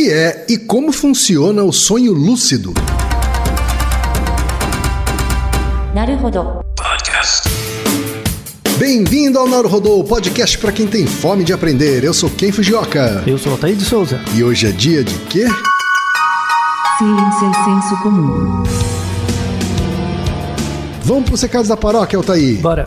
que é e como funciona o sonho lúcido. Naruhodo. Podcast. Bem-vindo ao Naruhodô, podcast para quem tem fome de aprender. Eu sou Ken Fujioka. Eu sou Altair de Souza. E hoje é dia de quê? Ciência e é senso comum. Vamos para os recados da paróquia, Altair. Bora.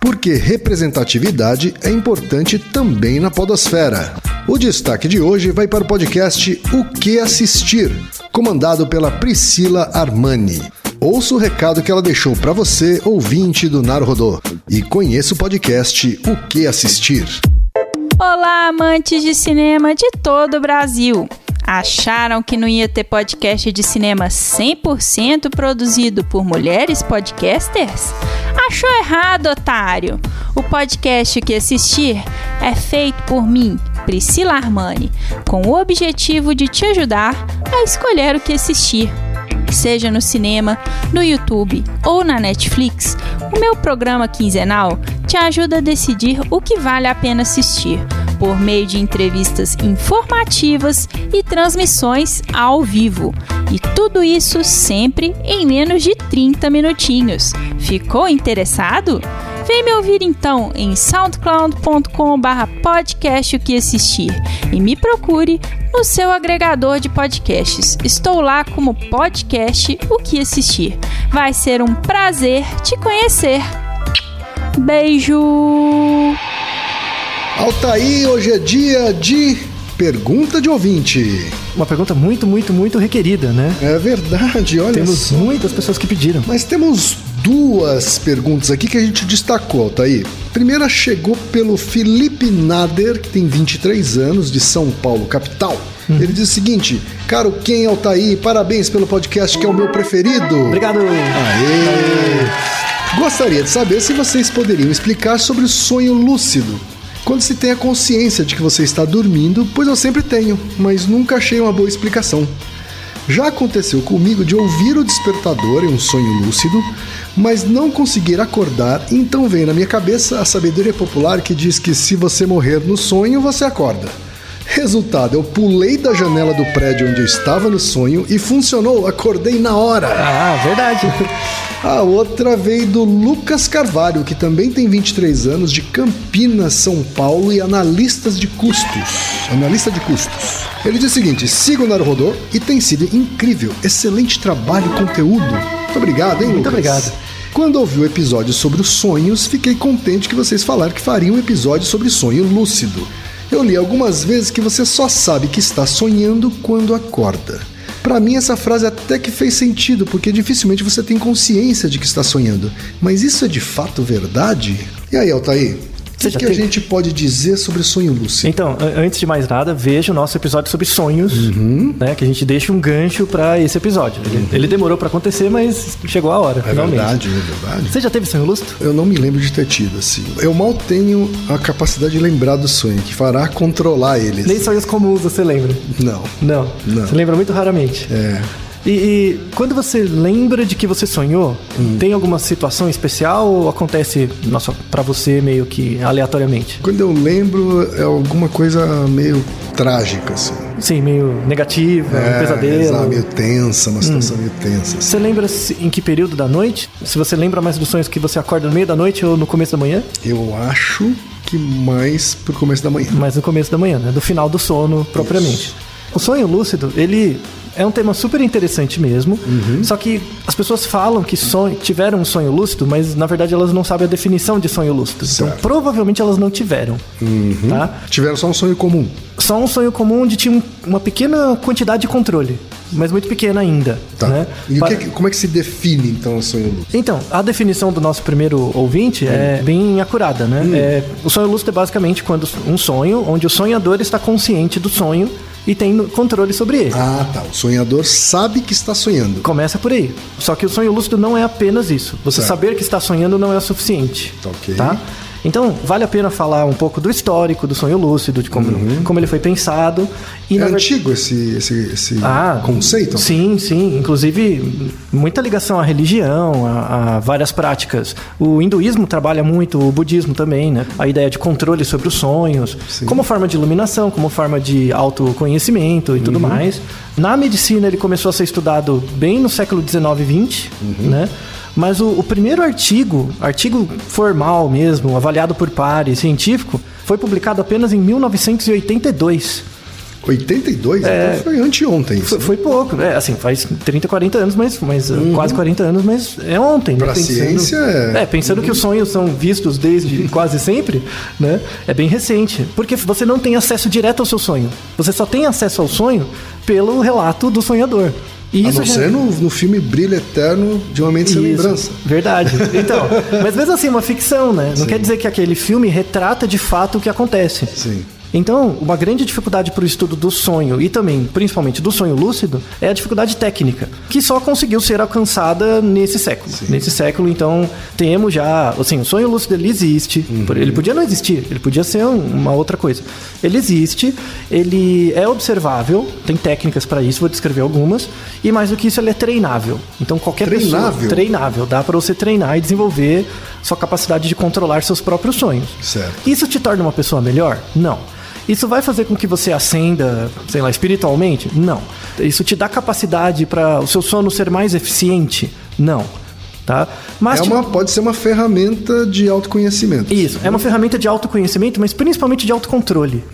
porque representatividade é importante também na podosfera. O destaque de hoje vai para o podcast O Que Assistir, comandado pela Priscila Armani. Ouça o recado que ela deixou para você, ouvinte do Naruhodô, e conheça o podcast O Que Assistir. Olá, amantes de cinema de todo o Brasil! Acharam que não ia ter podcast de cinema 100% produzido por mulheres podcasters? Achou errado, otário! O podcast que assistir é feito por mim, Priscila Armani, com o objetivo de te ajudar a escolher o que assistir. Seja no cinema, no YouTube ou na Netflix, o meu programa quinzenal te ajuda a decidir o que vale a pena assistir por meio de entrevistas informativas e transmissões ao vivo. E tudo isso sempre em menos de 30 minutinhos. Ficou interessado? Vem me ouvir então em soundcloud.com/barra podcast o que assistir e me procure no seu agregador de podcasts. Estou lá como podcast o que assistir. Vai ser um prazer te conhecer. Beijo! Altair, hoje é dia de pergunta de ouvinte. Uma pergunta muito, muito, muito requerida, né? É verdade, olha Temos só. muitas pessoas que pediram. Mas temos duas perguntas aqui que a gente destacou, Altair. Primeira chegou pelo Felipe Nader, que tem 23 anos, de São Paulo, capital. Ele diz o seguinte: Caro Ken Altair, parabéns pelo podcast que é o meu preferido. Obrigado! Aê! Gostaria de saber se vocês poderiam explicar sobre o sonho lúcido. Quando se tem a consciência de que você está dormindo, pois eu sempre tenho, mas nunca achei uma boa explicação. Já aconteceu comigo de ouvir o despertador em um sonho lúcido, mas não conseguir acordar, então vem na minha cabeça a sabedoria popular que diz que se você morrer no sonho, você acorda. Resultado, eu pulei da janela do prédio onde eu estava no sonho e funcionou, acordei na hora. Ah, verdade. A outra veio do Lucas Carvalho, que também tem 23 anos, de Campinas, São Paulo e analistas de custos. Analista de custos. Ele diz o seguinte: siga o Naruhodô e tem sido incrível. Excelente trabalho e conteúdo. Muito obrigado, hein, Lucas? Muito obrigado. Quando ouvi o episódio sobre os sonhos, fiquei contente que vocês falaram que fariam um episódio sobre sonho lúcido. Eu li algumas vezes que você só sabe que está sonhando quando acorda. Para mim, essa frase até que fez sentido, porque dificilmente você tem consciência de que está sonhando. Mas isso é de fato verdade? E aí, Altair? O que, a gente pode dizer sobre sonho lúcido? Então, antes de mais nada, veja o nosso episódio sobre sonhos, Uhum. né? Que a gente deixa um gancho pra esse episódio. Ele, ele demorou pra acontecer, mas chegou a hora, É finalmente. verdade, é verdade. Você já teve sonho lúcido? Eu não me lembro de ter tido, assim. Eu mal tenho a capacidade de lembrar do sonho, que fará controlar ele. Nem sonhos comuns você lembra? Não. Não. Não. Você lembra muito raramente. É. E, e quando você lembra de que você sonhou, Hum. tem alguma situação especial ou acontece, nossa, para você meio que aleatoriamente? Quando eu lembro, é alguma coisa meio trágica, assim. Sim, meio negativa, um pesadelo. exato, meio tensa, uma situação meio tensa. assim. Você lembra em que período da noite? Se você lembra mais dos sonhos que você acorda no meio da noite ou no começo da manhã? Eu acho que mais pro começo da manhã. Mais no começo da manhã, né? Do final do sono propriamente. O sonho lúcido, ele é um tema super interessante mesmo. Uhum. Só que as pessoas falam que sonho, tiveram um sonho lúcido, mas na verdade elas não sabem a definição de sonho lúcido. Então Certo. Uhum. provavelmente elas não tiveram. Tá? Tiveram só um sonho comum. Só um sonho comum onde tinha um- uma pequena quantidade de controle, mas muito pequena ainda. Tá. Né? E o Pa- que, como é que se define, então, o sonho lúcido? Então, a definição do nosso primeiro ouvinte é bem acurada, né? É, o sonho lúcido é basicamente quando um sonho, onde o sonhador está consciente do sonho e tem controle sobre ele. Ah, tá. O sonhador sabe que está sonhando. Começa por aí. Só que o sonho lúcido não é apenas isso. Você Certo. saber que está sonhando não é o suficiente. Tá ok. Tá? Então, vale a pena falar um pouco do histórico do sonho lúcido, de como, como ele foi pensado. E, Uhum. é antigo esse, esse, esse Ah, conceito? Sim, sim. Inclusive, muita ligação à religião, a, a várias práticas. O hinduísmo trabalha muito, o budismo também, né? A ideia de controle sobre os sonhos, Sim. como forma de iluminação, como forma de autoconhecimento e Uhum. tudo mais. Na medicina, ele começou a ser estudado bem no século 19 e 20, Uhum. né? Mas o, o primeiro artigo, artigo formal mesmo, avaliado por pares, científico, foi publicado apenas em 1982. 82? Então foi anteontem. Foi, foi pouco, é, assim, faz 30, 40 anos, mas, mas uh, quase 40 anos, mas é ontem. né? Uhum. Pra ciência, é- É, pensando que os sonhos são vistos desde quase sempre, né? É bem recente. Porque você não tem acesso direto ao seu sonho. Você só tem acesso ao sonho pelo relato do sonhador. E A isso não já- ser no, no filme Brilho Eterno de uma Mente Sem isso, Lembrança. Verdade. Então, mas mesmo assim, uma ficção, né? Não quer dizer que aquele filme retrata de fato o que acontece. Sim. Então, uma grande dificuldade para o estudo do sonho e também, principalmente, do sonho lúcido é a dificuldade técnica, que só conseguiu ser alcançada nesse século. Nesse século, então, temos já, assim, o sonho lúcido ele existe. Por- Ele podia não existir, ele podia ser um- uma outra coisa. Ele existe, ele é observável, tem técnicas para isso, vou descrever algumas, e mais do que isso, ele é treinável. Então, qualquer Treinável? pessoa treinável, dá para você treinar e desenvolver sua capacidade de controlar seus próprios sonhos. Certo. Isso te torna uma pessoa melhor? Não. Isso vai fazer com que você ascenda, sei lá, espiritualmente? Não. Isso te dá capacidade para o seu sono ser mais eficiente? Não. Tá? Mas É uma, pode ser uma ferramenta de autoconhecimento. isso, é uma ferramenta de autoconhecimento, mas principalmente de autocontrole.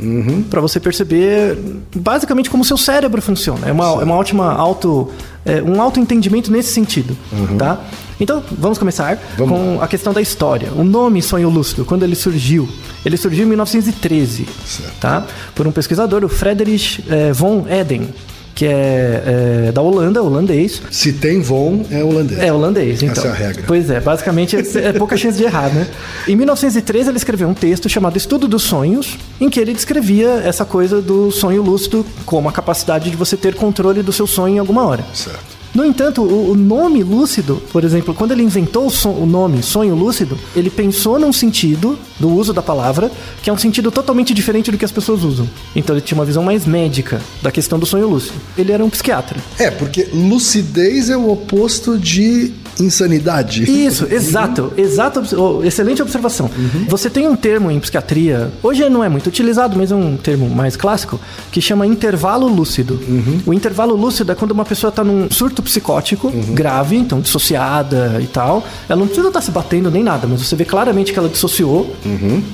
Para você perceber basicamente como o seu cérebro funciona. É uma, é uma ótima auto. é, um autoentendimento nesse sentido. Tá? Então, vamos começar Vamos com a questão da história. O nome sonho lúcido, quando ele surgiu? Ele surgiu em 1913. Certo. Tá? Por um pesquisador, o Friedrich eh, von Eden, que é, é da Holanda, holandês. Se tem von, é holandês. É holandês, então. Essa é a regra. Pois é, basicamente é pouca chance de errar, né? Em 1913 ele escreveu um texto chamado Estudo dos Sonhos, em que ele descrevia essa coisa do sonho lúcido como a capacidade de você ter controle do seu sonho em alguma hora. Certo. No entanto, o, o nome lúcido, por exemplo, quando ele inventou o, son- o nome sonho lúcido, ele pensou num sentido do uso da palavra, que é um sentido totalmente diferente do que as pessoas usam. Então ele tinha uma visão mais médica da questão do sonho lúcido. Ele era um psiquiatra. É, porque lucidez é o oposto de insanidade. Isso, exato, exato, excelente observação. Você tem um termo em psiquiatria, hoje não é muito utilizado, mas é um termo mais clássico, que chama intervalo lúcido. O intervalo lúcido é quando uma pessoa está num surto psicótico grave, então dissociada e tal. Ela não precisa estar se batendo nem nada, mas você vê claramente que ela dissociou.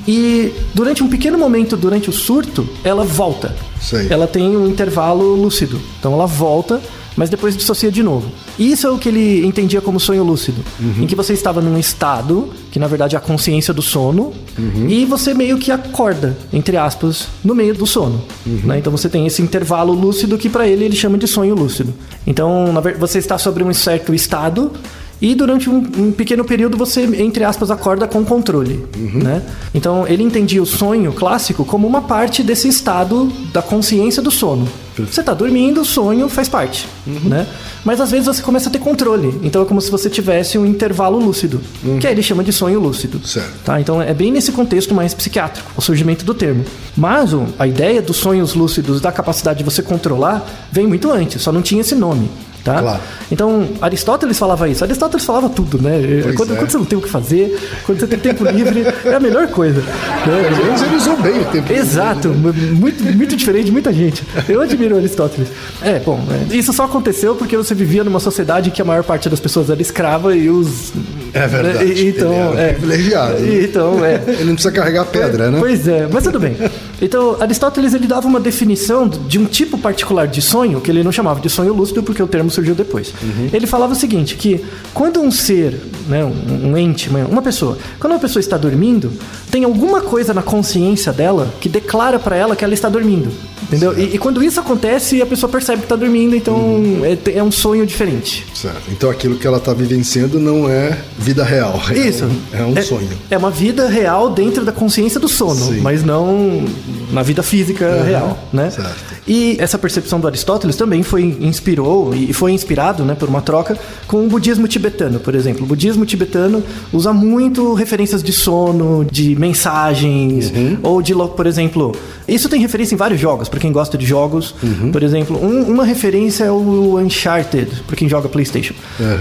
E durante um pequeno momento, durante o surto, ela volta. Sei. Ela tem um intervalo lúcido. Então ela volta, mas depois dissocia de novo. Isso é o que ele entendia como sonho lúcido, em que você estava num estado que na verdade é a consciência do sono e você meio que acorda, entre aspas, no meio do sono. né? Então você tem esse intervalo lúcido que para ele ele chama de sonho lúcido. Então você está sobre um certo estado e durante um, um pequeno período você, entre aspas, acorda com controle. Né? Então ele entendia o sonho clássico como uma parte desse estado da consciência do sono. Você está dormindo, o sonho faz parte. Né? Mas às vezes você começa a ter controle. Então é como se você tivesse um intervalo lúcido, que aí ele chama de sonho lúcido. Certo. Tá? Então é bem nesse contexto mais psiquiátrico, o surgimento do termo. Mas a ideia dos sonhos lúcidos, da capacidade de você controlar, vem muito antes, só não tinha esse nome. Tá? Claro. Então, Aristóteles falava isso. Aristóteles falava tudo, né? Pois Quando, é. quando você não tem o que fazer, quando você tem tempo livre, é a melhor coisa. né? Menos ele usou bem o tempo. Exato, mu- muito, muito diferente de muita gente. Eu admiro Aristóteles. É, bom, é, isso só aconteceu porque você vivia numa sociedade em que a maior parte das pessoas era escrava e os. É verdade. E- Então, Ele é. privilegiado. Então, é. Ele não precisa carregar pedra, né? Pois é, mas tudo bem. Então, Aristóteles ele dava uma definição de um tipo particular de sonho, que ele não chamava de sonho lúcido, porque o termo surgiu depois. Ele falava o seguinte, que quando um ser, né, um, um ente, uma- pessoa, quando uma pessoa está dormindo, tem alguma coisa na consciência dela que declara para ela que ela está dormindo. Entendeu? E, e quando isso acontece, a pessoa percebe que está dormindo, então é, é um sonho diferente. Certo. Então aquilo que ela está vivenciando não é vida real. É Isso. um- É um, sonho. É uma vida real dentro da consciência do sono, Sim. mas não na vida física real, né? certo. E essa percepção do Aristóteles também foi inspirou e foi inspirado, né, por uma troca com o budismo tibetano, por exemplo. O budismo tibetano usa muito referências de sono, de mensagens ou de, por exemplo, isso tem referência em vários jogos, para quem gosta de jogos. Por exemplo, um- uma referência é o Uncharted, para quem joga PlayStation.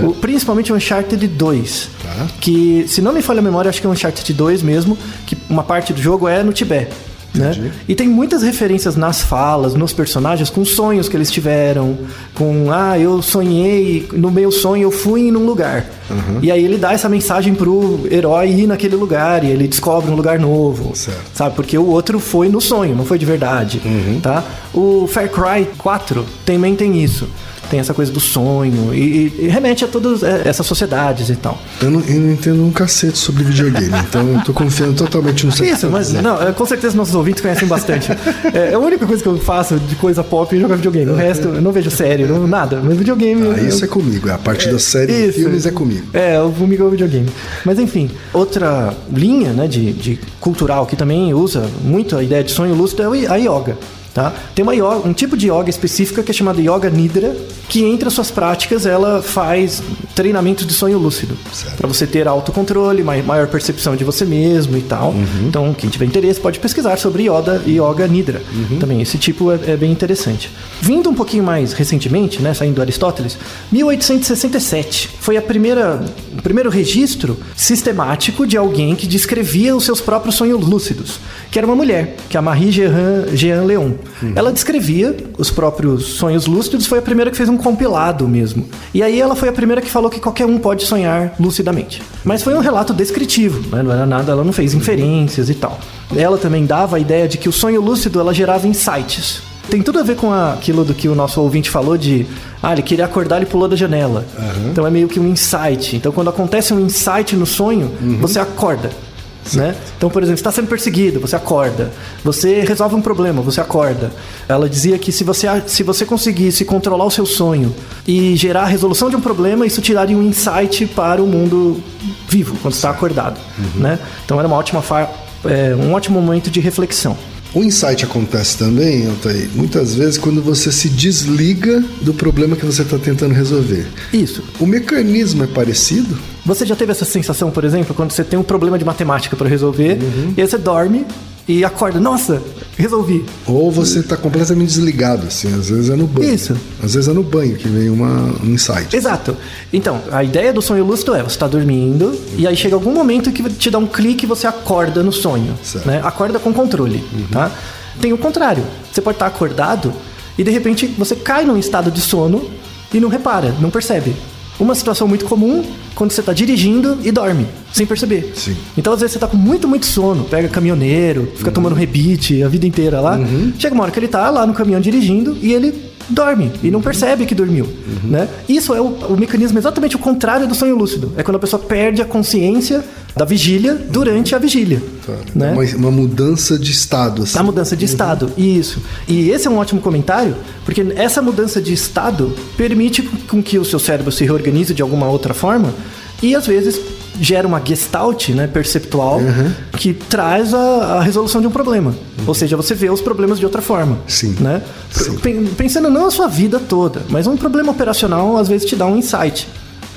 O- principalmente o Uncharted 2, Tá. que se não me falha a memória, acho que é o Uncharted 2 mesmo, que uma parte do jogo é no Tibete. Né? E tem muitas referências nas falas, nos personagens, com sonhos que eles tiveram, com ah, eu sonhei, no meu sonho eu fui num lugar. Uhum. E aí ele dá essa mensagem pro herói ir naquele lugar e ele descobre um lugar novo. Certo. Sabe? Porque o outro foi no sonho, não foi de verdade. Uhum. Tá? O Far Cry 4 também tem isso. Tem essa coisa do sonho e, e- e remete a todas é, essas sociedades e tal. Eu não, eu não entendo um cacete sobre videogame, então eu tô confiando totalmente no seu Isso, mas não, é, com certeza nossos ouvintes conhecem bastante. É, a única coisa que eu faço de coisa pop é jogar videogame. O resto eu não vejo série, não, nada. Mas videogame. Ah, eu- isso é comigo. A parte da série Isso. filmes é comigo. É, comigo é o videogame. Mas enfim, outra linha né, de, de cultural que também usa muito a ideia de sonho lúcido é a yoga. Tá? Tem uma yoga, um tipo de yoga específica que é chamada Yoga Nidra, que entre as suas práticas ela faz treinamentos de sonho lúcido. Para você ter autocontrole, mai- maior percepção de você mesmo e tal. Então, quem tiver interesse pode pesquisar sobre yoga, yoga Nidra. Também esse tipo é, é bem interessante. Vindo um pouquinho mais recentemente, né, saindo do Aristóteles, 1867 foi a primeira, o primeiro registro sistemático de alguém que descrevia os seus próprios sonhos lúcidos, que era uma mulher, que é a Marie Jean, Jean Leon. Ela descrevia os próprios sonhos lúcidos, foi a primeira que fez um compilado mesmo. E aí ela foi a primeira que falou que qualquer um pode sonhar lucidamente. Mas foi um relato descritivo, né? não era nada, ela não fez inferências e tal. Ela também dava a ideia de que o sonho lúcido ela gerava insights. Tem tudo a ver com aquilo do que o nosso ouvinte falou de ah, ele queria acordar, ele pulou da janela. Então é meio que um insight. Então quando acontece um insight no sonho, você acorda. Né? Então, por exemplo, você está sendo perseguido, você acorda. Você resolve um problema, você acorda. Ela dizia que se você, se você conseguisse controlar o seu sonho e gerar a resolução de um problema, isso te daria um insight para o mundo vivo, quando está acordado. Né? Então era uma ótima é, um ótimo momento de reflexão. O insight acontece também, Altair, muitas vezes quando você se desliga do problema que você está tentando resolver. Isso. O mecanismo é parecido? Você já teve essa sensação, por exemplo, quando você tem um problema de matemática para resolver, e aí você dorme e acorda, nossa, resolvi. Ou você está completamente desligado, assim, às vezes é no banho. Isso. Às vezes é no banho que vem uma, um insight. Exato. Então, a ideia do sonho lúcido é você está dormindo e aí chega algum momento que te dá um clique e você acorda no sonho. Certo. Né? Acorda com controle. Tá? Tem o contrário. Você pode estar acordado e de repente você cai num estado de sono e não repara, não percebe. Uma situação muito comum quando você está dirigindo e dorme, sem perceber. Sim. Então, às vezes, você está com muito, muito sono, pega caminhoneiro, fica tomando rebite a vida inteira lá. Chega uma hora que ele tá lá no caminhão dirigindo e ele dorme e não percebe que dormiu. Né? Isso é o, o mecanismo exatamente o contrário do sonho lúcido. É quando a pessoa perde a consciência da vigília durante a vigília. Tá. Né? Uma, uma mudança de estado. Assim. A mudança de estado, isso. E esse é um ótimo comentário, porque essa mudança de estado permite com que o seu cérebro se reorganize de alguma outra forma e às vezes gera uma gestalt né, perceptual que traz a, a resolução de um problema. Ou seja, você vê os problemas de outra forma. Sim. Né? Sim. Pen- Pensando não a sua vida toda, mas um problema operacional às vezes te dá um insight.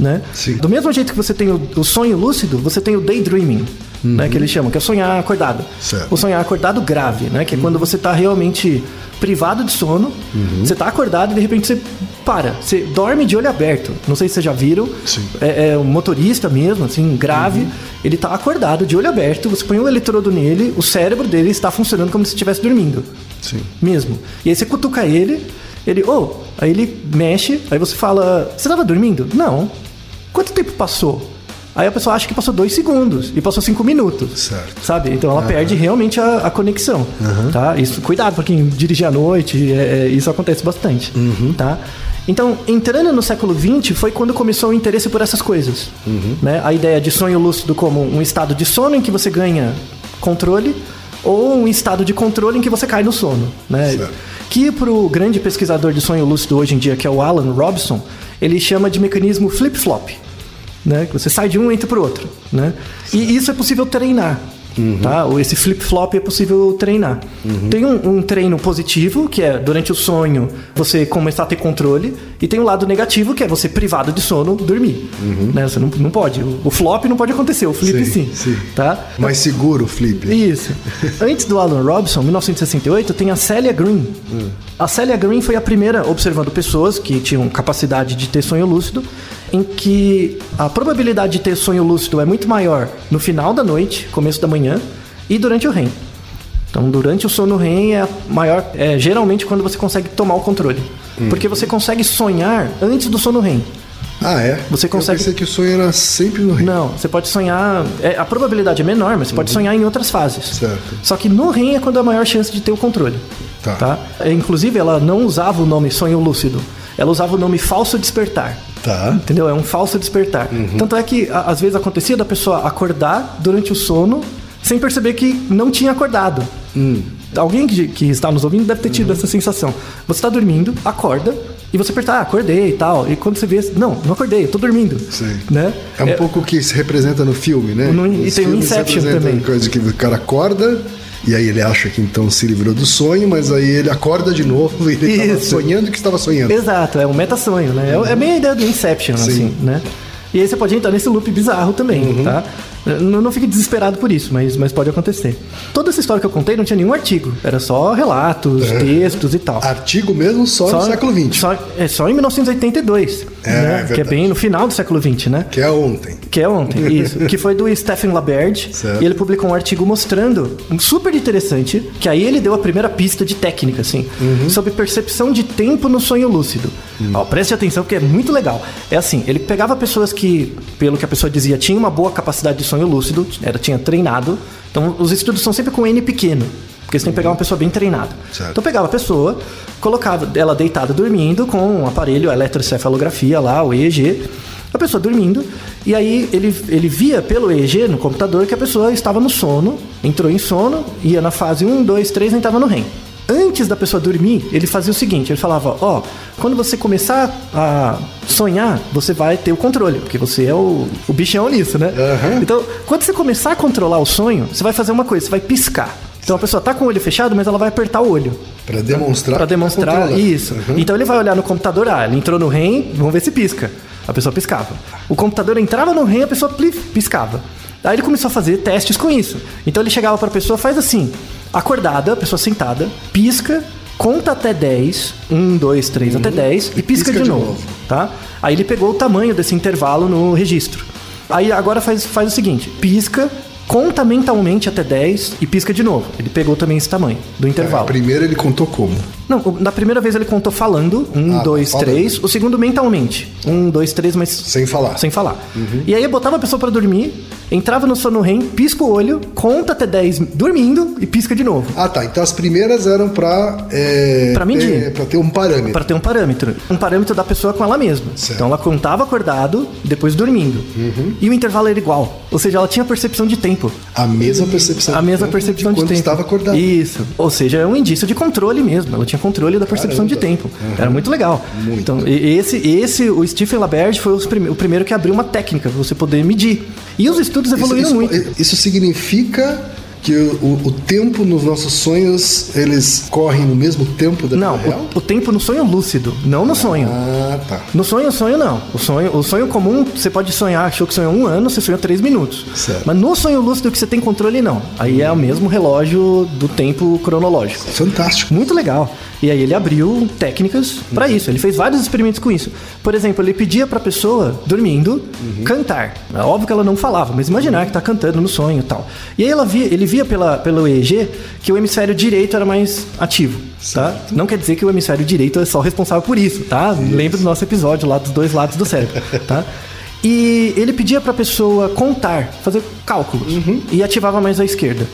Né? Do mesmo jeito que você tem o, o sonho lúcido, você tem o daydreaming, né, que eles chamam, que é sonhar acordado. Certo. O sonhar acordado grave, né? Que é quando você tá realmente privado de sono, você tá acordado e de repente você para, você dorme de olho aberto. Não sei se vocês já viram. Sim. É, é um motorista mesmo, assim, grave. Ele tá acordado de olho aberto, você põe um eletrodo nele, o cérebro dele está funcionando como se estivesse dormindo. Sim. Mesmo. E aí você cutuca ele, ele, ô, aí ele mexe, aí você fala, você tava dormindo? Não. Quanto tempo passou? Aí a pessoa acha que passou dois segundos e passou cinco minutos. Certo. Sabe? Então ela perde realmente a, a conexão. Tá? Isso, cuidado pra quem dirige à noite, é- é, isso acontece bastante. Tá? Então, entrando no século XX foi quando começou o interesse por essas coisas. Né? A ideia de sonho lúcido como um estado de sono em que você ganha controle ou um estado de controle em que você cai no sono. Né? Certo. Que pro grande pesquisador de sonho lúcido hoje em dia, que é o Alan Robson, ele chama de mecanismo flip-flop. Né? Você sai de um e entra pro outro. Né? E isso é possível treinar. Tá? Ou esse flip-flop é possível treinar. Tem um, um treino positivo, que é durante o sonho você começar a ter controle, e tem o lado negativo, que é você privado de sono dormir. Né? Você não, não pode. O, o flop não pode acontecer, o flip sim. Sim, sim. Tá? Mais seguro o flip. Isso. Antes do Alan Robson, 1968, tem a Celia Green. A Celia Green foi a primeira observando pessoas que tinham capacidade de ter sonho lúcido, em que a probabilidade de ter sonho lúcido é muito maior no final da noite, começo da manhã, e durante o REM. Então, durante o sono REM é maior, é geralmente quando você consegue tomar o controle, porque você consegue sonhar antes do sono REM. Ah, é? Você consegue- Eu pensei que o sonho era sempre no REM. Não, você pode sonhar. é, a probabilidade é menor, mas você pode sonhar em outras fases. Certo. Só que no REM é quando a maior chance de ter o controle. Tá. É, Inclusive, ela não usava o nome sonho lúcido. Ela usava o nome falso despertar. Tá. Entendeu? É um falso despertar. Tanto é que, às vezes, acontecia da pessoa acordar durante o sono sem perceber que não tinha acordado. Alguém que, que está nos ouvindo deve ter tido essa sensação. Você está dormindo, acorda, e você aperta, ah, acordei e tal. E quando você vê, não, não acordei, eu tô dormindo. Sim. Né? É um pouco o que se representa no filme, né? No- e tem o Inception também. Coisa que o cara acorda e aí ele acha que então se livrou do sonho, mas aí ele acorda de novo e ele estava sonhando que estava sonhando. Exato, é um meta-sonho, né? É, é bem a ideia do Inception, assim, né? E aí você pode entrar nesse loop bizarro também, tá? Não, não fique desesperado por isso, mas, mas pode acontecer. Toda essa história que eu contei não tinha nenhum artigo. Era só relatos, textos e tal. Artigo mesmo só, no século XX, Só, é só em 1982. É, né? é Que é bem no final do século XX, né? que é ontem. Que é ontem, isso. que foi do Stephen Laberde. Certo. E ele publicou um artigo mostrando, um super interessante, que aí ele deu a primeira pista de técnica, assim, Uhum. sobre percepção de tempo no sonho lúcido. Ó, preste atenção, porque é muito legal. É assim, ele pegava pessoas que, pelo que a pessoa dizia, tinham uma boa capacidade de sonho lúcido, era, tinha treinado. Então, os estudos são sempre com N pequeno. Porque você tem que pegar uma pessoa bem treinada. Certo. Então pegava a pessoa, colocava ela deitada dormindo com um aparelho, a eletrocefalografia lá, o EEG, a pessoa dormindo, e aí ele, ele via pelo EEG no computador que a pessoa estava no sono, entrou em sono, ia na fase 1, 2, 3 e estava no REM. Antes da pessoa dormir, ele fazia o seguinte: ele falava, ó, quando você começar a sonhar, você vai ter o controle, porque você é o, o bichão nisso, né? Aham. Então, quando você começar a controlar o sonho, você vai fazer uma coisa, você vai piscar. Então a pessoa tá com o olho fechado, mas ela vai apertar o olho. Pra demonstrar. Que tá demonstrar controlando. isso. Uhum. Então ele vai olhar no computador, ah, ele entrou no REM, vamos ver se pisca. A pessoa piscava. O computador entrava no REM, a pessoa plif, piscava. Aí ele começou a fazer testes com isso. Então ele chegava pra pessoa, faz assim, acordada, a pessoa sentada, pisca, conta até 10, 1, 2, 3 até 10 e pisca, de, novo, tá? Aí ele pegou o tamanho desse intervalo no registro. Aí agora faz, faz o seguinte, pisca, conta mentalmente até 10 e pisca de novo. Ele pegou também esse tamanho do intervalo. Primeiro ele contou como? Não, na primeira vez ele contou falando, um, Ah, dois, falando. três. O segundo mentalmente, um, dois, três, mas Sem falar. sem falar. E aí eu botava a pessoa pra dormir, entrava no sono REM, pisca o olho, conta até 10 dormindo e pisca de novo. Ah, tá. Então as primeiras eram pra. É, Pra medir. é, pra ter um parâmetro. Pra ter um parâmetro. Um parâmetro da pessoa com ela mesma. Certo. Então ela contava acordado, depois dormindo. E o intervalo era igual. Ou seja, ela tinha percepção de tempo. A mesma percepção. A mesma percepção de de quando tempo. estava acordado. Isso. Ou seja, é um indício de controle mesmo. Ela tinha controle da percepção de Caramba. tempo. Era muito legal. Muito. Então, esse, esse, o Stephen Laberde foi prime- o primeiro que abriu uma técnica pra você poder medir. E os estudos evoluíram isso, muito. isso- isso significa que o, o tempo nos nossos sonhos eles correm no mesmo tempo da Não, vida real? o, o tempo no sonho lúcido, não no sonho. Ah, tá. No sonho, sonho não. O sonho, o sonho comum, você pode sonhar, achou que sonhou um ano, você sonhou três minutos. Certo. Mas no sonho lúcido que você tem controle, não. Aí é o mesmo relógio do tempo cronológico. Fantástico. Muito legal. E aí ele abriu técnicas pra isso. Ele fez vários experimentos com isso. Por exemplo, ele pedia pra pessoa dormindo cantar. É óbvio que ela não falava, mas imaginar que tá cantando no sonho e tal. E aí ela via, ele via pela, pelo EEG que o hemisfério direito era mais ativo. Tá? Não quer dizer que o hemisfério direito é só responsável por isso, tá? Lembra do nosso episódio lá dos dois lados do cérebro, tá? E ele pedia pra pessoa contar, fazer cálculos. E ativava mais a esquerda.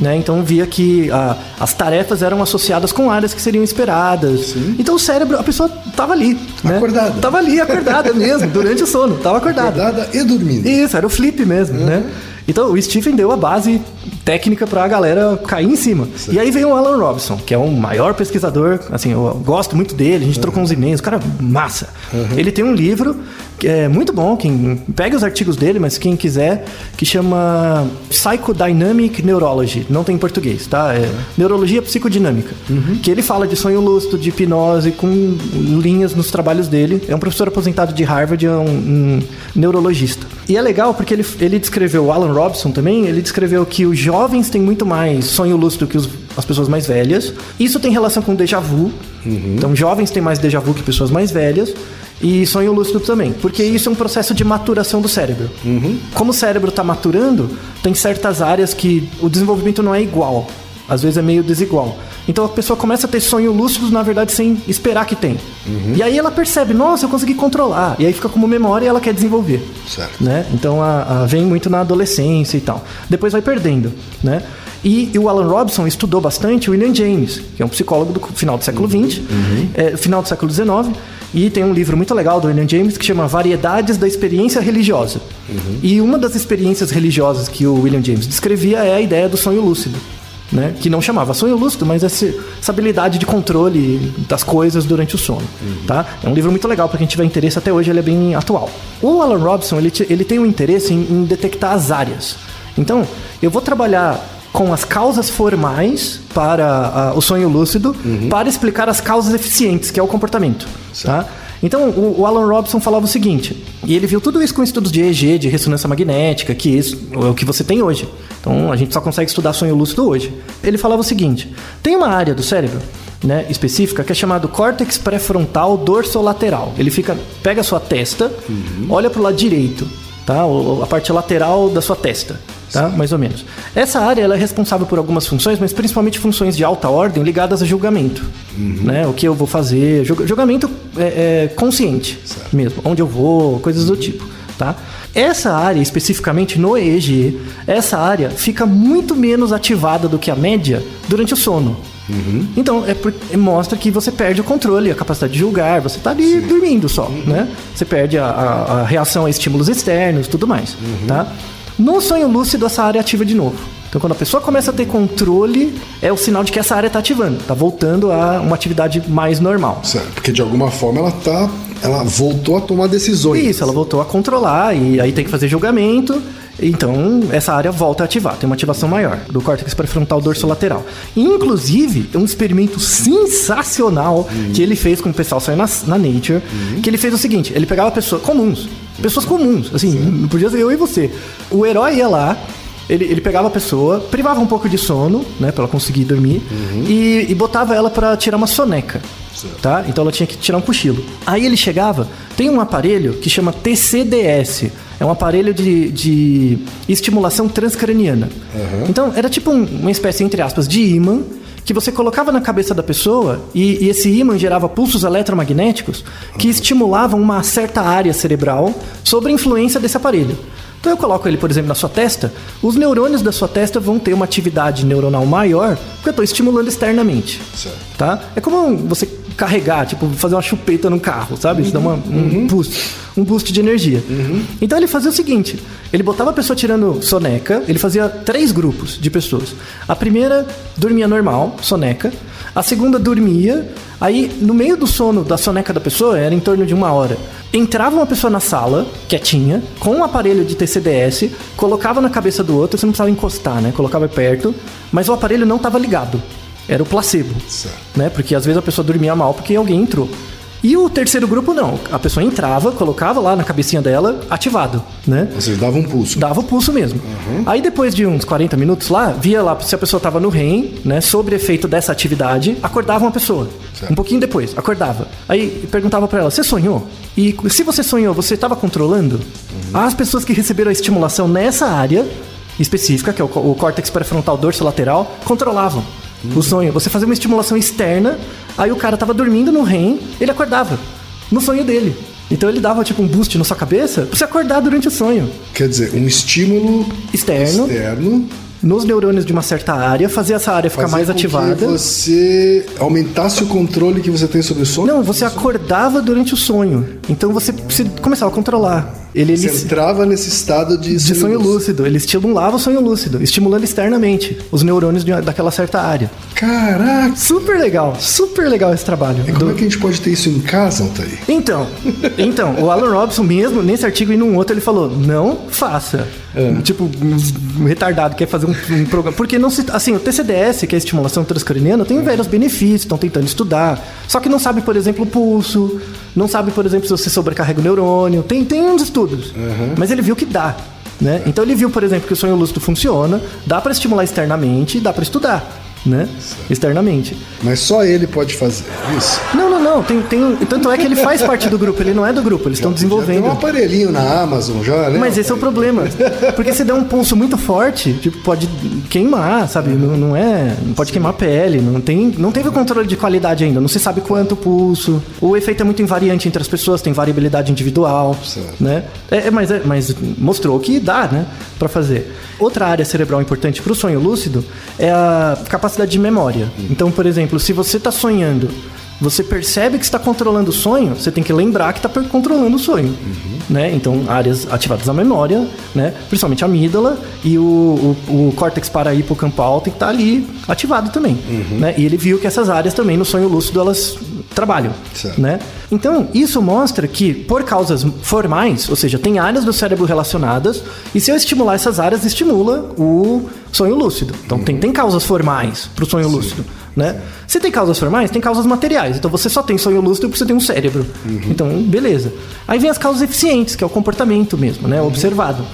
Né? Então via que ah, as tarefas eram associadas com áreas que seriam esperadas. Então o cérebro, a pessoa tava ali. Né? Acordada. Tava ali, acordada mesmo, durante o sono. Tava acordada. Acordada e dormindo. Isso, era o flip mesmo, né? Então o Stephen deu a base técnica pra galera cair em cima. E aí veio o Alan Robson, que é o maior pesquisador, assim, eu gosto muito dele, a gente trocou uns e-mails, cara, massa. Ele tem um livro que é muito bom, quem pega os artigos dele, mas quem quiser, que chama Psychodynamic Neurology, não tem em português, tá? É Neurologia Psicodinâmica, que ele fala de sonho lúcido, de hipnose, com linhas nos trabalhos dele. É um professor aposentado de Harvard, é um, um neurologista. E é legal porque ele, ele descreveu, o Alan Robson também, ele descreveu que os jovens têm muito mais sonho lúcido que os- as pessoas mais velhas. Isso tem relação com déjà vu. Então, jovens têm mais déjà vu que pessoas mais velhas. E sonho lúcido também, porque isso é um processo de maturação do cérebro. Como o cérebro está maturando, tem certas áreas que o desenvolvimento não é igual. Às vezes é meio desigual. Então a pessoa começa a ter sonho lúcidos, na verdade, sem esperar que tem. E aí ela percebe, nossa, eu consegui controlar. E aí fica como memória e ela quer desenvolver. Certo. Né? Então a, a- vem muito na adolescência e tal. Depois vai perdendo, né? E, e o Alan Robson estudou bastante o William James, que é um psicólogo do final do século XX, é, final do século XIX, e tem um livro muito legal do William James que chama Variedades da Experiência Religiosa. E uma das experiências religiosas que o William James descrevia é a ideia do sonho lúcido. Né? Que não chamava sonho lúcido, mas esse- essa habilidade de controle das coisas durante o sono. Tá? É um livro muito legal para quem tiver interesse, até hoje ele é bem atual. O Alan Robson ele, ele tem um interesse em, em detectar as áreas. Então, eu vou trabalhar com as causas formais para o sonho lúcido para explicar as causas eficientes, que é o comportamento. Tá? Então, o, o Alan Robson falava o seguinte, e ele viu tudo isso com estudos de EEG, de ressonância magnética, que isso é o que você tem hoje. Então, a gente só consegue estudar sonho lúcido hoje. Ele falava o seguinte: tem uma área do cérebro né, específica que é chamado córtex pré-frontal dorsolateral. Ele fica, pega a sua testa, olha para o lado direito, tá? A parte lateral da sua testa, tá? Mais ou menos. Essa área ela é responsável por algumas funções, mas principalmente funções de alta ordem ligadas a julgamento, né? O que eu vou fazer, julga- julgamento é, é consciente mesmo, onde eu vou, coisas do tipo, tá? Essa área especificamente no EEG, essa área fica muito menos ativada do que a média durante o sono. Então, é por- é- mostra que você perde o controle, a capacidade de julgar, você tá ali dormindo só, né? Você perde a, a- a reação a estímulos externos, tudo mais, tá? No sonho lúcido, essa área ativa de novo. Então, quando a pessoa começa a ter controle, é o sinal de que essa área tá ativando, tá voltando a uma atividade mais normal. Certo. Porque de alguma forma ela tá. Ela voltou a tomar decisões. Isso, ela voltou a controlar e aí tem que fazer julgamento. Então, essa área volta a ativar, tem uma ativação maior do córtex pré-frontal dorsolateral. Inclusive, um experimento sensacional que ele fez com o pessoal saiu na, na Nature, que ele fez o seguinte, ele pegava pessoas comuns, pessoas comuns, assim, não podia ser eu e você. O herói ia lá, ele, ele pegava a pessoa, privava um pouco de sono, né, pra ela conseguir dormir, e, e botava ela pra tirar uma soneca. Tá? Então ela tinha que tirar um cochilo. Aí ele chegava, tem um aparelho que chama TCDS. É um aparelho de, de estimulação transcraniana. Então era tipo um- uma espécie, entre aspas, de ímã que você colocava na cabeça da pessoa e, e esse ímã gerava pulsos eletromagnéticos que estimulavam uma certa área cerebral sob a influência desse aparelho. Então eu coloco ele, por exemplo, na sua testa, os neurônios da sua testa vão ter uma atividade neuronal maior porque eu estou estimulando externamente. Certo. Tá? É como você carregar, tipo, fazer uma chupeta num carro, sabe? Isso dá uma- um boost, um boost de energia. Então ele fazia o seguinte: ele botava a pessoa tirando soneca, ele fazia três grupos de pessoas. A primeira dormia normal, soneca. A segunda dormia. Aí, no meio do sono da soneca da pessoa, era em torno de uma hora. Entrava uma pessoa na sala, quietinha, com um aparelho de TCDS, colocava na cabeça do outro, você não precisava encostar, né? Colocava perto, mas o aparelho não estava ligado. Era o placebo. Certo. Né? Porque às vezes a pessoa dormia mal porque alguém entrou. E o terceiro grupo não. A pessoa entrava, colocava lá na cabecinha dela, ativado, né? Ou seja, dava um pulso. Dava o pulso mesmo. Aí depois de uns 40 minutos lá, via lá se a pessoa estava no REM, né? Sobre efeito dessa atividade, acordava uma pessoa. Certo. Um pouquinho depois, acordava. Aí perguntava pra ela: "Você sonhou?" E se você sonhou, você estava controlando? As pessoas que receberam a estimulação nessa área específica, que é o córtex pré-frontal dorsolateral, controlavam o sonho. Você fazia uma estimulação externa, aí o cara tava dormindo no REM, ele acordava no sonho dele. Então ele dava tipo um boost na sua cabeça pra você acordar durante o sonho Quer dizer, um estímulo externo externo nos neurônios de uma certa área, fazer essa área ficar fazer mais com que ativada. você aumentasse o controle que você tem sobre o sono? Não, você acordava durante o sonho. Então você, você começava a controlar. Ele, Você ele entrava nesse estado de, de sonho lúcido. lúcido. Ele estimulava o sonho lúcido, estimulando externamente os neurônios de- daquela certa área. Caraca! Super legal, super legal esse trabalho. E como Do- é que a gente pode ter isso em casa, Altair? Então, então, o Alan Robson mesmo, nesse artigo e num outro, ele falou, não faça. Tipo, um retardado quer fazer um, um programa. Porque não se. Assim, o TCDS, que é a estimulação transcraniana, tem vários benefícios, estão tentando estudar. Só que não sabe, por exemplo, o pulso, não sabe, por exemplo, se você sobrecarrega o neurônio. Tem, tem uns estudos. Mas ele viu que dá. Né? Então ele viu, por exemplo, que o sonho lúcido funciona, dá para estimular externamente, dá para estudar. Né? Externamente. Mas só ele pode fazer isso. Não, não, não. Tem, tem, tanto é que ele faz parte do grupo, ele não é do grupo, eles estão Já tem desenvolvendo. um aparelhinho na Amazon já, né? Mas esse é o problema. Porque se der um pulso muito forte, tipo, pode queimar, sabe? Não, não é. Pode queimar a pele. Não, tem, não teve o controle de qualidade ainda. Não se sabe quanto pulso. O efeito é muito invariante entre as pessoas, tem variabilidade individual. Certo. Né? É, é, mas, é- mas mostrou que dá, né? Pra fazer. Outra área cerebral importante pro sonho lúcido é a capacidade de memória. Então, por exemplo, se você tá sonhando. Você percebe que está controlando o sonho, você tem que lembrar que está controlando o sonho. Né? Então, áreas ativadas da memória, né? principalmente a amígdala e o, o, o córtex parahipocampal tem que estar ali ativado também. Né? E ele viu que essas áreas também no sonho lúcido elas trabalham. Certo. Né? Então, isso mostra que, por causas formais, ou seja, tem áreas do cérebro relacionadas, e se eu estimular essas áreas, estimula o sonho lúcido. Então, tem, tem causas formais para o sonho lúcido. Né? Se tem causas formais, tem causas materiais. Então, você só tem sonho lúcido porque você tem um cérebro. Então, beleza. Aí vem as causas eficientes, que é o comportamento mesmo, né? observado.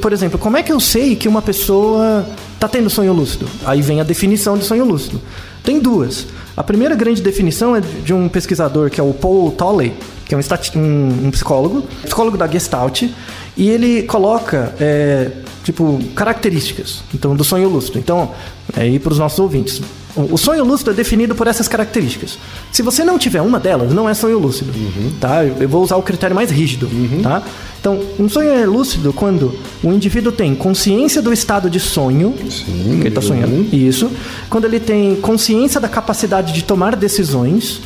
Por exemplo, como é que eu sei que uma pessoa está tendo sonho lúcido? Aí vem a definição de sonho lúcido. Tem duas. A primeira grande definição é de um pesquisador que é o Paul Tolley, que é um, um- um psicólogo, psicólogo da Gestalt, e ele coloca, é, tipo, características então, do sonho lúcido. Então, é aí para os nossos ouvintes. O sonho lúcido é definido por essas características. Se você não tiver uma delas, não é sonho lúcido. Tá? Eu vou usar o critério mais rígido. Tá? Então, um sonho é lúcido quando o indivíduo tem consciência do estado de sonho, Sim, que ele está sonhando, isso. Quando ele tem consciência da capacidade de tomar decisões,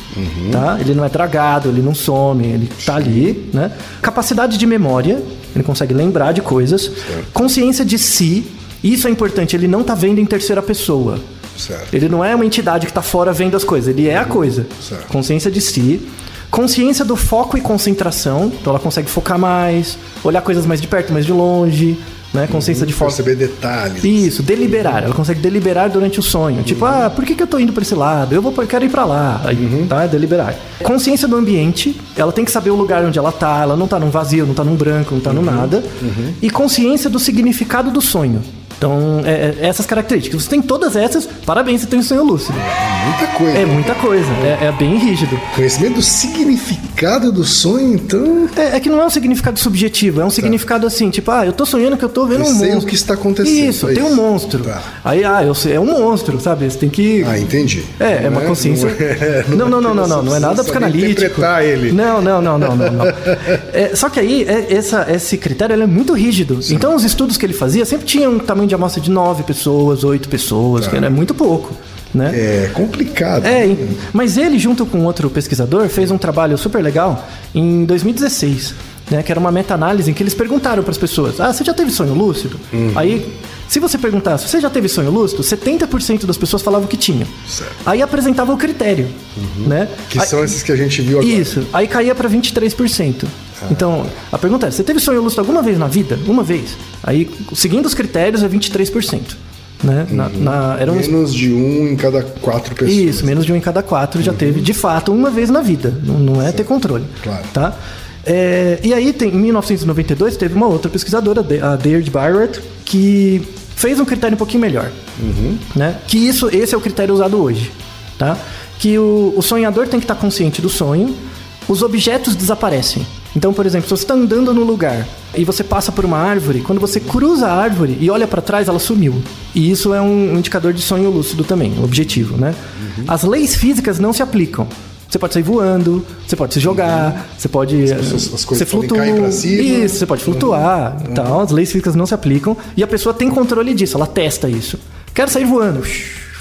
tá? Ele não é dragado, ele não some, ele está ali, né? Capacidade de memória, ele consegue lembrar de coisas. Consciência de si, isso é importante, ele não está vendo em terceira pessoa. Certo. Ele não é uma entidade que está fora vendo as coisas, ele é a coisa. Certo. Consciência de si. Consciência do foco e concentração, então ela consegue focar mais, olhar coisas mais de perto, mais de longe, né? Consciência de foco. Perceber detalhes. Isso, deliberar. Ela consegue deliberar durante o sonho. Tipo, ah, por que, que eu tô indo pra esse lado? Eu vou, eu quero ir pra lá. Aí, tá? Deliberar. Consciência do ambiente. Ela tem que saber o lugar onde ela tá. Ela não tá num vazio, não tá num branco, não tá no nada. E consciência do significado do sonho. Então, é, é essas características. Você tem todas essas, parabéns, você tem um sonho lúcido. Muita coisa. É muita coisa, é, é bem rígido. Conhecimento do significado do sonho, então. É, é que não é um significado subjetivo, é um significado assim, tipo, ah, eu tô sonhando que eu tô vendo Eu um sei o monstro. que está acontecendo, Isso, é tem um isso. monstro. Tá. Aí, ah, eu sei, é um monstro, sabe? Você tem que. Ah, entendi. É, é uma Não consciência. Não, não, não, não, não, não é nada psicanalítico. interpretar ele. Não, não, não, não, não. não. É, só que aí, é, essa, esse critério é muito rígido. Então, os estudos que ele fazia sempre tinham um tamanho de amostra de nove pessoas, oito pessoas, que era muito pouco. Né? É complicado. É, em- mas ele, junto com outro pesquisador, fez um trabalho super legal em 2016, né? Que era uma meta-análise em que eles perguntaram para as pessoas: Ah, você já teve sonho lúcido? Uhum. Aí, se você perguntasse, você já teve sonho lúcido? 70% das pessoas falavam que tinha. Certo. Uhum. Aí apresentava o critério, né? Que Aí- são esses que a gente viu agora. Isso, aí caía para 23%. Ah. Então, a pergunta é: você teve sonho lúcido alguma vez na vida? Uma vez. Aí, seguindo os critérios, é 23%. Né? Na, na, eram uns Menos de um em cada quatro pessoas. isso, menos de um em cada quatro já teve, de fato, uma vez na vida. Não, não é ter controle. Claro. Tá? É, e aí, tem, em 1992, teve uma outra pesquisadora, a Deirdre Barrett, que fez um critério um pouquinho melhor. Né? Que isso, esse é o critério usado hoje. Tá? Que o, o sonhador tem que estar consciente do sonho, os objetos desaparecem. Então, por exemplo, se você está andando no lugar e você passa por uma árvore, quando você cruza a árvore e olha para trás, ela sumiu. E isso é um indicador de sonho lúcido também, objetivo, né? As leis físicas não se aplicam. Você pode sair voando, você pode se jogar, você pode. pessoas- as você flutua. Isso, você pode flutuar e tal. As leis físicas não se aplicam e a pessoa tem controle disso, ela testa isso. Quero sair voando,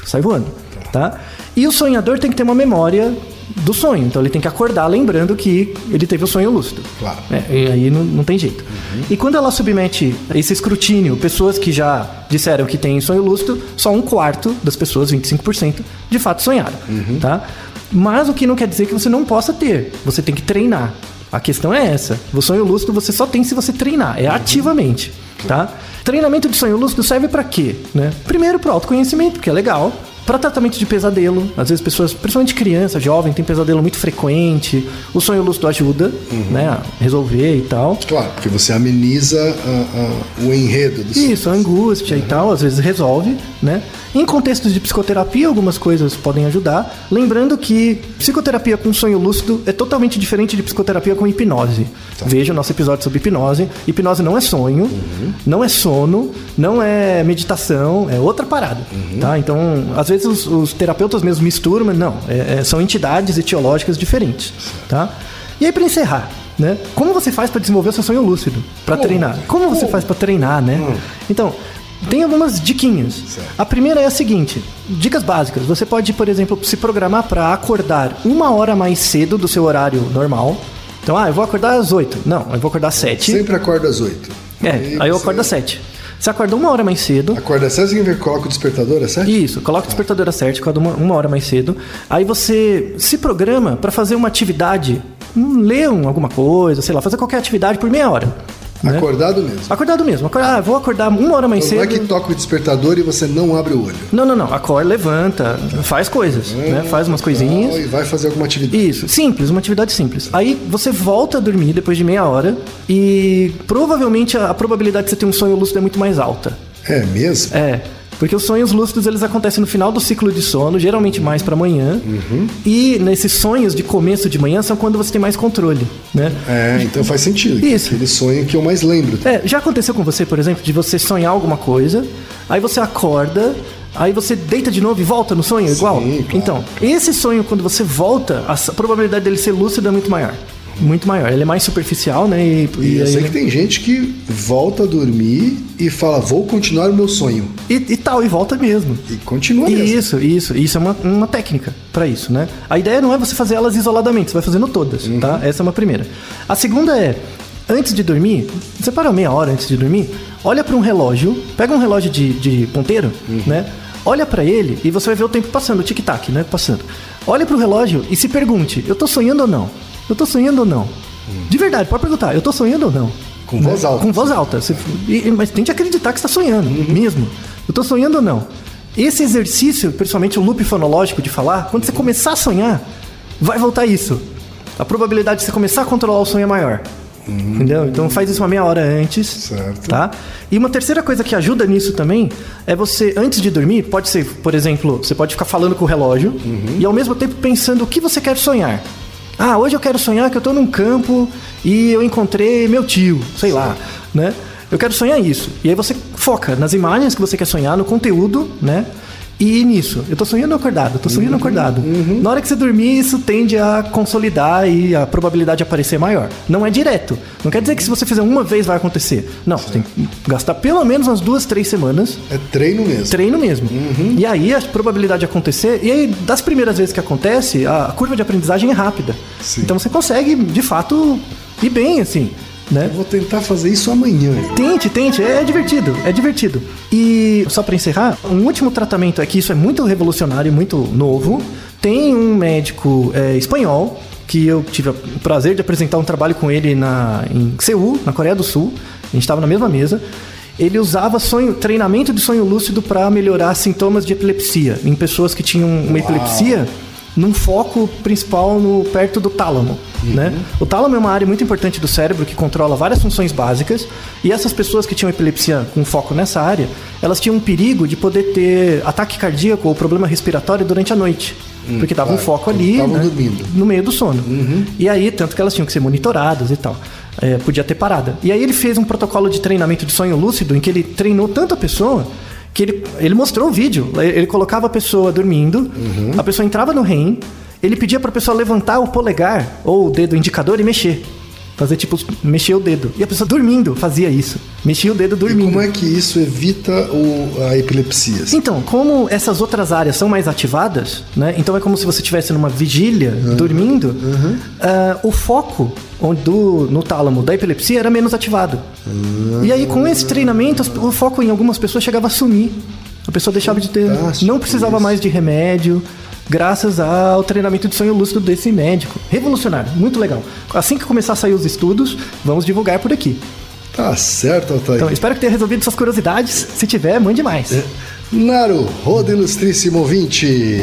sai voando, tá? E o sonhador tem que ter uma memória do sonho. Então ele tem que acordar lembrando que ele teve o sonho lúcido. Claro. É, e aí não, não tem jeito. E quando ela submete esse escrutínio, pessoas que já disseram que têm sonho lúcido, só um quarto das pessoas, 25%, de fato sonharam. Tá? Mas o que não quer dizer que você não possa ter. Você tem que treinar. A questão é essa. O sonho lúcido você só tem se você treinar, é ativamente, tá? Treinamento de sonho lúcido serve pra quê, né? Primeiro pro autoconhecimento, que é legal. Para tratamento de pesadelo, às vezes pessoas, principalmente criança, jovem, tem pesadelo muito frequente. O sonho lúcido ajuda, né, a resolver e tal. Claro, porque você ameniza a- a- o enredo do sonho. Isso, a angústia e tal, às vezes resolve, né? Em contextos de psicoterapia, algumas coisas podem ajudar. Lembrando que psicoterapia com sonho lúcido é totalmente diferente de psicoterapia com hipnose. Veja o nosso episódio sobre hipnose. Hipnose não é sonho, não é sono, não é meditação, é outra parada, tá? Então, às vezes os, os terapeutas mesmo misturam, mas não, é- é- são entidades etiológicas diferentes, tá? E aí, para encerrar, né? Como você faz para desenvolver o seu sonho lúcido? Para treinar? Como você faz para treinar, né? Então, tem algumas diquinhas. A primeira é a seguinte: dicas básicas. Você pode, por exemplo, se programar para acordar uma hora mais cedo do seu horário normal. Então, ah, eu vou acordar às 8. Não, eu vou acordar às 7. Sempre acorda às 8. É, aí eu acordo às 7. Você acorda uma hora mais cedo. Acorda às 7 significa que coloca o despertador, é certo? Isso, coloca o despertador às 7, acorda uma, uma hora mais cedo. Aí você se programa para fazer uma atividade, ler um- alguma coisa, sei lá, fazer qualquer atividade por meia hora. Né? Acordado mesmo. Acordado mesmo. Acordar, ah, vou acordar uma hora mais Então não é cedo. que toca o despertador e você não abre o olho. Não, não, não. Acorda, levanta, faz coisas, né? Faz umas coisinhas. E vai fazer alguma atividade. Isso, simples, uma atividade simples. Aí você volta a dormir depois de meia hora e provavelmente a, a probabilidade de você ter um sonho lúcido é muito mais alta. É mesmo? É, porque os sonhos lúcidos eles acontecem no final do ciclo de sono, geralmente mais pra manhã. E nesses sonhos de começo de manhã são quando você tem mais controle, né? É, então faz sentido. Isso. Aquele sonho que eu mais lembro. É, já aconteceu com você, por exemplo, de você sonhar alguma coisa, aí você acorda, aí você deita de novo e volta no sonho igual? claro. Então, esse sonho, quando você volta, a probabilidade dele ser lúcido é muito maior. Muito maior. Ele é mais superficial, né? E, E eu aí sei ele- que tem gente que volta a dormir e fala, vou continuar o meu sonho. e, e tal, e volta mesmo. E continua mesmo. Isso, isso, isso é uma, uma técnica pra isso, né? A ideia não é você fazer elas isoladamente, você vai fazendo todas, Uhum. tá? Essa é uma primeira. A segunda é, antes de dormir, você para meia hora antes de dormir, olha pra um relógio, pega um relógio de, de ponteiro, Uhum. né? Olha pra ele e você vai ver o tempo passando, o tic-tac, né? Passando. Olha pro relógio e se pergunte, eu tô sonhando ou não? Eu tô sonhando ou não? De verdade, pode perguntar, eu tô sonhando ou não? Hum. Com voz alta. Com voz alta. Você- e- mas tente acreditar que está sonhando, Uhum. mesmo. Eu tô sonhando ou não? Esse exercício, principalmente o loop fonológico de falar, quando você começar a sonhar, vai voltar isso. A probabilidade de você começar a controlar o sonho é maior. Entendeu? Então faz isso uma meia hora antes. Certo. Tá? E uma terceira coisa que ajuda nisso também é você, antes de dormir, pode ser, por exemplo, você pode ficar falando com o relógio e ao mesmo tempo pensando o que você quer sonhar. Ah, hoje eu quero sonhar que eu tô num campo e eu encontrei meu tio, sei lá, né? Eu quero sonhar isso. E aí você foca nas imagens que você quer sonhar, no conteúdo, né? E nisso, eu tô sonhando acordado, tô sonhando acordado. Na hora que você dormir, isso tende a consolidar e a probabilidade de aparecer é maior. Não é direto. Não quer dizer que se você fizer uma vez vai acontecer. Não, você tem que gastar pelo menos umas duas, três semanas É treino mesmo. treino mesmo. E aí a probabilidade de acontecer, e aí das primeiras vezes que acontece, a curva de aprendizagem é rápida. Sim. Então você consegue, de fato, ir bem, assim, né? Eu vou tentar fazer isso amanhã. Tente, tente, é divertido, é divertido. E só pra encerrar, um último tratamento é que isso é muito revolucionário, muito novo. Tem um médico é, espanhol que eu tive o prazer de apresentar um trabalho com ele na, em Seul, na Coreia do Sul. A gente estava na mesma mesa. Ele usava sonho, treinamento de sonho lúcido para melhorar sintomas de epilepsia em pessoas que tinham uma epilepsia num foco principal no perto do tálamo, né? O tálamo é uma área muito importante do cérebro que controla várias funções básicas e essas pessoas que tinham epilepsia com foco nessa área, elas tinham um perigo de poder ter ataque cardíaco ou problema respiratório durante a noite, porque dava um claro. foco ali, né? dormindo. no meio do sono. E aí, tanto que elas tinham que ser monitoradas e tal. É, podia ter parada. E aí ele fez um protocolo de treinamento de sonho lúcido em que ele treinou tanto a pessoa que ele, ele mostrou o vídeo. Ele colocava a pessoa dormindo, a pessoa entrava no REM, ele pedia pra pessoa levantar o polegar ou o dedo indicador e mexer. Fazer tipo, mexer o dedo. E a pessoa dormindo fazia isso. Mexia o dedo E dormindo. como é que isso evita o- a epilepsia? Então, como essas outras áreas são mais ativadas, né? Então é como se você estivesse numa vigília, dormindo. ah, o foco do, no tálamo da epilepsia era menos ativado. E aí, com esse treinamento, o foco em algumas pessoas chegava a sumir. A pessoa deixava de ter. Fantástico Não precisava isso. mais de remédio graças ao treinamento de sonho lúcido desse médico. Revolucionário, muito legal. Assim que começar a sair os estudos, vamos divulgar por aqui. Tá certo, Altair. Então, espero que tenha resolvido suas curiosidades. Se tiver, mande mais. É. Naru, roda ilustríssimo ouvinte.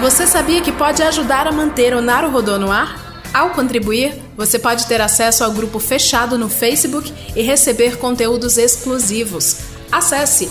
Você sabia que pode ajudar a manter o Naru Rodô no ar? Ao contribuir, você pode ter acesso ao grupo fechado no Facebook e receber conteúdos exclusivos. Acesse